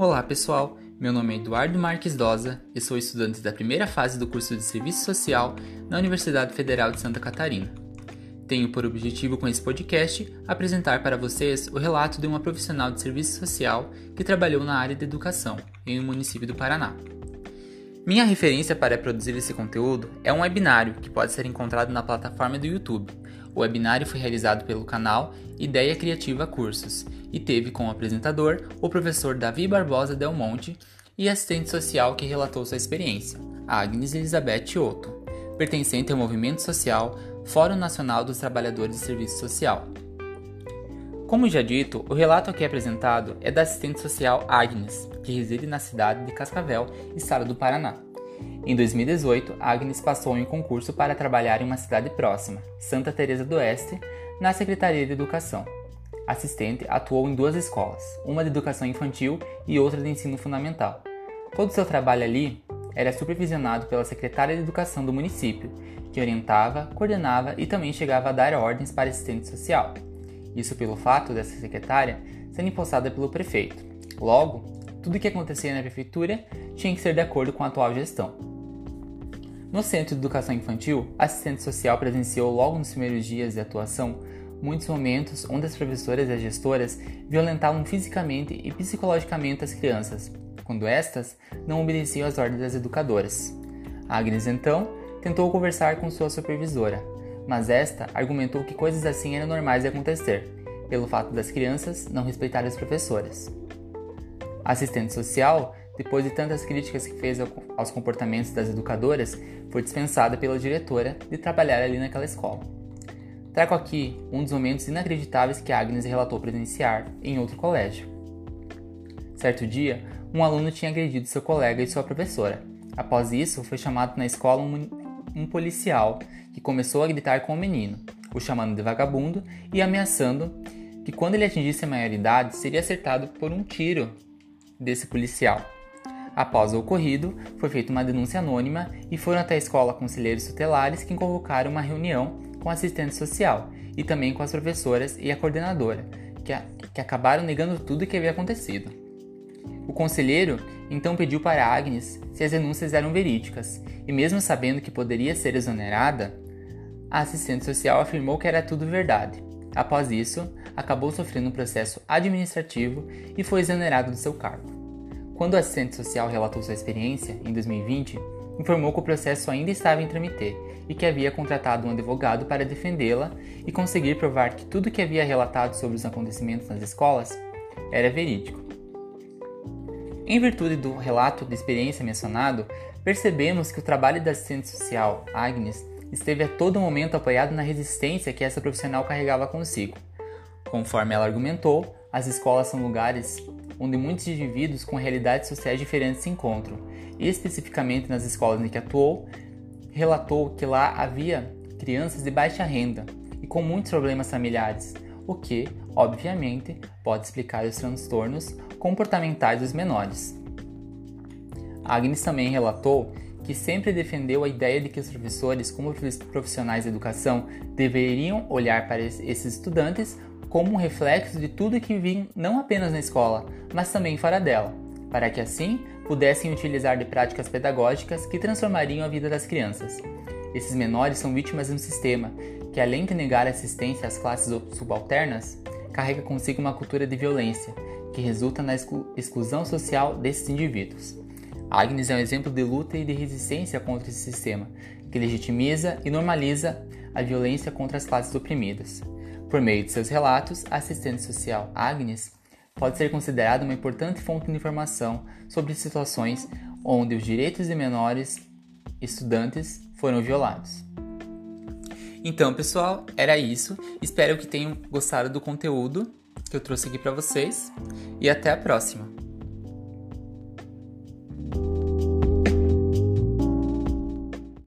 Olá pessoal, meu nome é Eduardo Marques Dosa e sou estudante da primeira fase do curso de Serviço Social na Universidade Federal de Santa Catarina. Tenho por objetivo com esse podcast apresentar para vocês o relato de uma profissional de serviço social que trabalhou na área de educação em um município do Paraná. Minha referência para produzir esse conteúdo é um webinário que pode ser encontrado na plataforma do YouTube. O webinário foi realizado pelo canal Ideia Criativa Cursos e teve como apresentador o professor Davi Barbosa Del Monte e assistente social que relatou sua experiência, Agnes Elizabeth Otto, pertencente ao movimento social Fórum Nacional dos Trabalhadores de Serviço Social. Como já dito, o relato aqui apresentado é da assistente social Agnes, que reside na cidade de Cascavel, estado do Paraná. Em 2018, Agnes passou em um concurso para trabalhar em uma cidade próxima, Santa Teresa do Oeste, na Secretaria de Educação. Assistente atuou em duas escolas, uma de educação infantil e outra de ensino fundamental. Todo o seu trabalho ali era supervisionado pela secretária de educação do município, que orientava, coordenava e também chegava a dar ordens para assistente social. Isso pelo fato dessa secretária ser impostada pelo prefeito. Logo, tudo o que acontecia na prefeitura tinha que ser de acordo com a atual gestão. No Centro de Educação Infantil, a assistente social presenciou logo nos primeiros dias de atuação muitos momentos onde as professoras e as gestoras violentavam fisicamente e psicologicamente as crianças, quando estas não obedeciam às ordens das educadoras. Agnes então tentou conversar com sua supervisora, mas esta argumentou que coisas assim eram normais de acontecer, pelo fato das crianças não respeitarem as professoras. A assistente social, depois de tantas críticas que fez aos comportamentos das educadoras, foi dispensada pela diretora de trabalhar ali naquela escola. Trago aqui um dos momentos inacreditáveis que Agnes relatou presenciar em outro colégio. Certo dia, um aluno tinha agredido seu colega e sua professora. Após isso, foi chamado na escola um, um policial que começou a gritar com o menino, o chamando de vagabundo e ameaçando que quando ele atingisse a maioridade seria acertado por um tiro desse policial. Após o ocorrido, foi feita uma denúncia anônima e foram até a escola conselheiros tutelares que convocaram uma reunião com a assistente social e também com as professoras e a coordenadora, que, a, que acabaram negando tudo o que havia acontecido. O conselheiro então pediu para Agnes se as denúncias eram verídicas, e mesmo sabendo que poderia ser exonerada, a assistente social afirmou que era tudo verdade. Após isso, acabou sofrendo um processo administrativo e foi exonerado do seu cargo. Quando o assistente social relatou sua experiência, em 2020, informou que o processo ainda estava em tramite e que havia contratado um advogado para defendê-la e conseguir provar que tudo que havia relatado sobre os acontecimentos nas escolas era verídico. Em virtude do relato de experiência mencionado, percebemos que o trabalho da assistente social, Agnes, esteve a todo momento apoiado na resistência que essa profissional carregava consigo. Conforme ela argumentou, as escolas são lugares onde muitos indivíduos com realidades sociais diferentes se encontram, e especificamente nas escolas em que atuou, relatou que lá havia crianças de baixa renda e com muitos problemas familiares, o que, obviamente, pode explicar os transtornos comportamentais dos menores. Agnes também relatou que sempre defendeu a ideia de que os professores, como profissionais de educação, deveriam olhar para esses estudantes como um reflexo de tudo que vim não apenas na escola, mas também fora dela, para que assim pudessem utilizar de práticas pedagógicas que transformariam a vida das crianças. Esses menores são vítimas de um sistema que, além de negar assistência às classes subalternas, carrega consigo uma cultura de violência que resulta na exclu exclusão social desses indivíduos. Agnes é um exemplo de luta e de resistência contra esse sistema, que legitimiza e normaliza a violência contra as classes oprimidas. Por meio de seus relatos, a assistente social Agnes pode ser considerada uma importante fonte de informação sobre situações onde os direitos de menores estudantes foram violados. Então, pessoal, era isso. Espero que tenham gostado do conteúdo que eu trouxe aqui para vocês e até a próxima.